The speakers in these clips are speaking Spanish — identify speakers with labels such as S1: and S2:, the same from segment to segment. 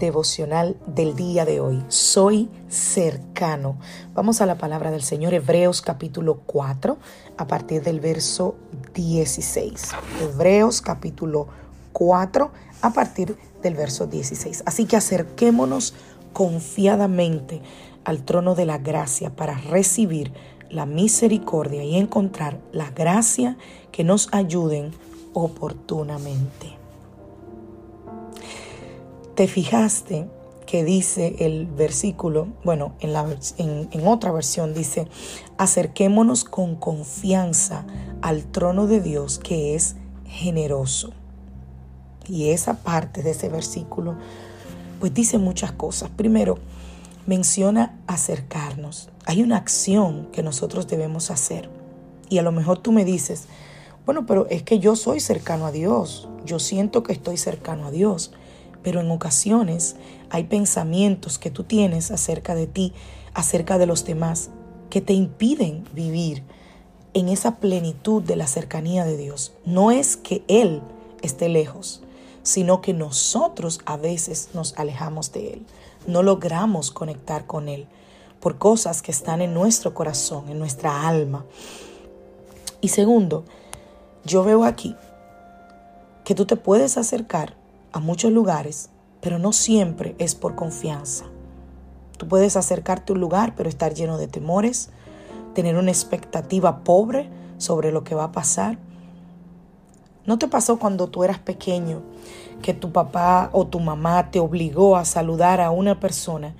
S1: Devocional del día de hoy. Soy cercano. Vamos a la palabra del Señor, Hebreos capítulo 4, a partir del verso 16. Hebreos capítulo 4, a partir del verso 16. Así que acerquémonos confiadamente al trono de la gracia para recibir la misericordia y encontrar la gracia que nos ayuden oportunamente. ¿Te fijaste que dice el versículo? Bueno, en, otra versión dice, acerquémonos con confianza al trono de Dios que es generoso. Y esa parte de ese versículo, pues dice muchas cosas. Primero, menciona acercarnos. Hay una acción que nosotros debemos hacer. Y a lo mejor tú me dices, bueno, pero es que yo soy cercano a Dios. Yo siento que estoy cercano a Dios pero en ocasiones hay pensamientos que tú tienes acerca de ti, acerca de los demás, que te impiden vivir en esa plenitud de la cercanía de Dios. No es que Él esté lejos, sino que nosotros a veces nos alejamos de Él. No logramos conectar con Él por cosas que están en nuestro corazón, en nuestra alma. Y segundo, yo veo aquí que tú te puedes acercar a muchos lugares, pero no siempre es por confianza. Tú puedes acercarte a un lugar, pero estar lleno de temores, tener una expectativa pobre sobre lo que va a pasar. ¿No te pasó cuando tú eras pequeño que tu papá o tu mamá te obligó a saludar a una persona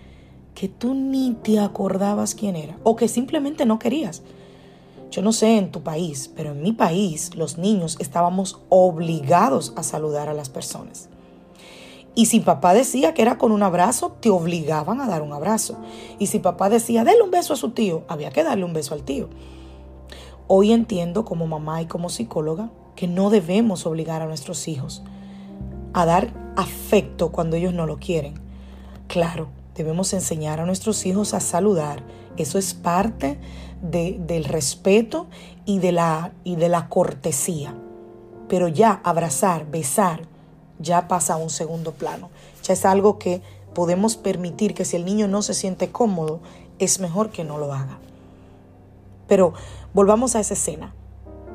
S1: que tú ni te acordabas quién era o que simplemente no querías? Yo no sé en tu país, pero en mi país los niños estábamos obligados a saludar a las personas. Y si papá decía que era con un abrazo, te obligaban a dar un abrazo. Y si papá decía, déle un beso a su tío, había que darle un beso al tío. Hoy entiendo como mamá y como psicóloga que no debemos obligar a nuestros hijos a dar afecto cuando ellos no lo quieren. Claro, debemos enseñar a nuestros hijos a saludar. Eso es parte del respeto y de, la, y de la cortesía. Pero ya abrazar, besar, ya pasa a un segundo plano. Ya es algo que podemos permitir que si el niño no se siente cómodo, es mejor que no lo haga. Pero volvamos a esa escena.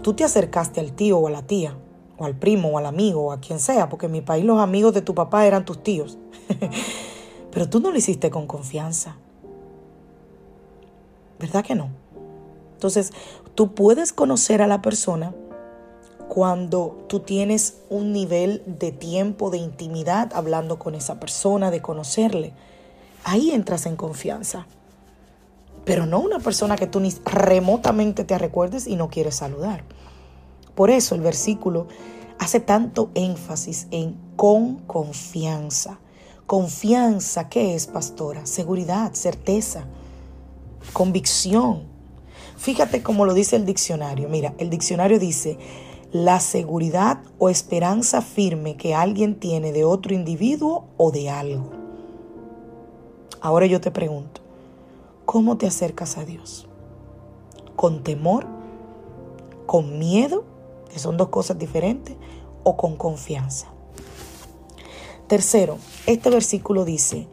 S1: Tú te acercaste al tío o a la tía, o al primo o al amigo o a quien sea, porque en mi país los amigos de tu papá eran tus tíos. Pero tú no lo hiciste con confianza. ¿Verdad que no? Entonces, tú puedes conocer a la persona cuando tú tienes un nivel de tiempo, de intimidad hablando con esa persona, de conocerle. Ahí entras en confianza. Pero no una persona que tú ni remotamente te recuerdes y no quieres saludar. Por eso el versículo hace tanto énfasis en con confianza. Confianza, ¿qué es, pastora? Seguridad, certeza, convicción. Fíjate cómo lo dice el diccionario. Mira, el diccionario dice, la seguridad o esperanza firme que alguien tiene de otro individuo o de algo. Ahora yo te pregunto, ¿cómo te acercas a Dios? ¿Con temor? ¿Con miedo? Que son dos cosas diferentes. ¿O con confianza? Tercero, este versículo dice,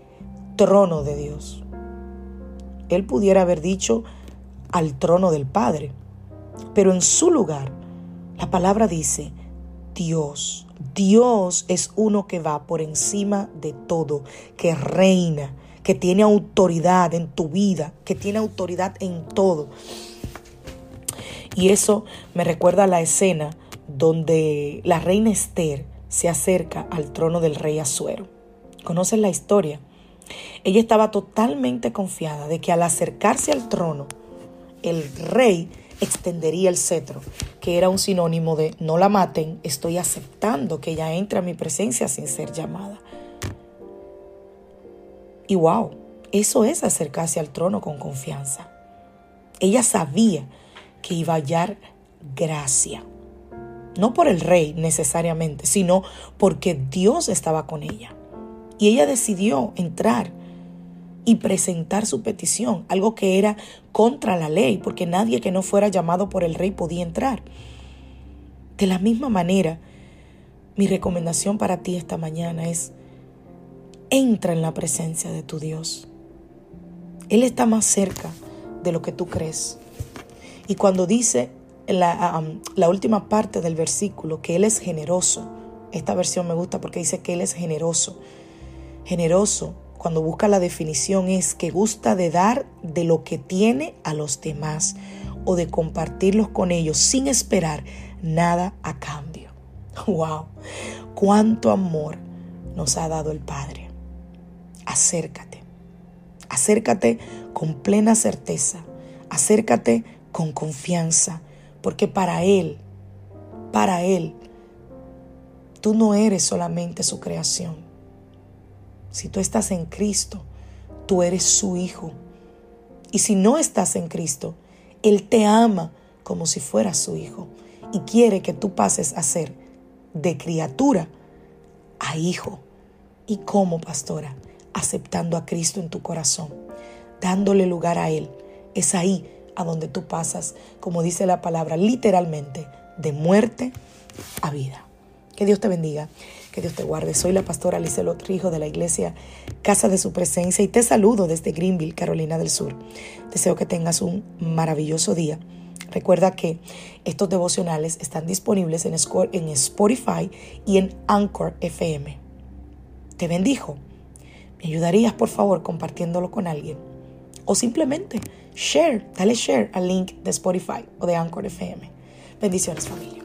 S1: trono de Dios. Él pudiera haber dicho al trono del Padre, pero en su lugar la palabra dice, Dios, Dios es uno que va por encima de todo, que reina, que tiene autoridad en tu vida, que tiene autoridad en todo. Y eso me recuerda a la escena donde la reina Esther se acerca al trono del rey Azuero. ¿Conoces la historia? Ella estaba totalmente confiada de que al acercarse al trono, el rey extendería el cetro, que era un sinónimo de no la maten, estoy aceptando que ella entre a mi presencia sin ser llamada. Y wow, eso es acercarse al trono con confianza. Ella sabía que iba a hallar gracia. No por el rey necesariamente, sino porque Dios estaba con ella. Y ella decidió entrar y presentar su petición, algo que era contra la ley, porque nadie que no fuera llamado por el rey podía entrar. De la misma manera, mi recomendación para ti esta mañana es, entra en la presencia de tu Dios. Él está más cerca de lo que tú crees. Y cuando dice la, la última parte del versículo que Él es generoso, esta versión me gusta porque dice que Él es generoso. Generoso cuando busca la definición es que gusta de dar de lo que tiene a los demás o de compartirlos con ellos sin esperar nada a cambio. ¡Wow! ¡Cuánto amor nos ha dado el Padre! Acércate. Acércate con plena certeza. Acércate con confianza. Porque para Él, para Él, tú no eres solamente su creación si tú estás en Cristo, tú eres su hijo. Y si no estás en Cristo, Él te ama como si fueras su hijo y quiere que tú pases a ser de criatura a hijo. ¿Y como pastora? Aceptando a Cristo en tu corazón, dándole lugar a Él. Es ahí a donde tú pasas, como dice la palabra, literalmente, de muerte a vida. Que Dios te bendiga. Que Dios te guarde. Soy la pastora Alice Trijo de la iglesia Casa de Su Presencia y te saludo desde Greenville, Carolina del Sur. Deseo que tengas un maravilloso día. Recuerda que estos devocionales están disponibles en Spotify y en Anchor FM. Te bendijo. ¿Me ayudarías, por favor, compartiéndolo con alguien? O simplemente share, dale share al link de Spotify o de Anchor FM. Bendiciones, familia.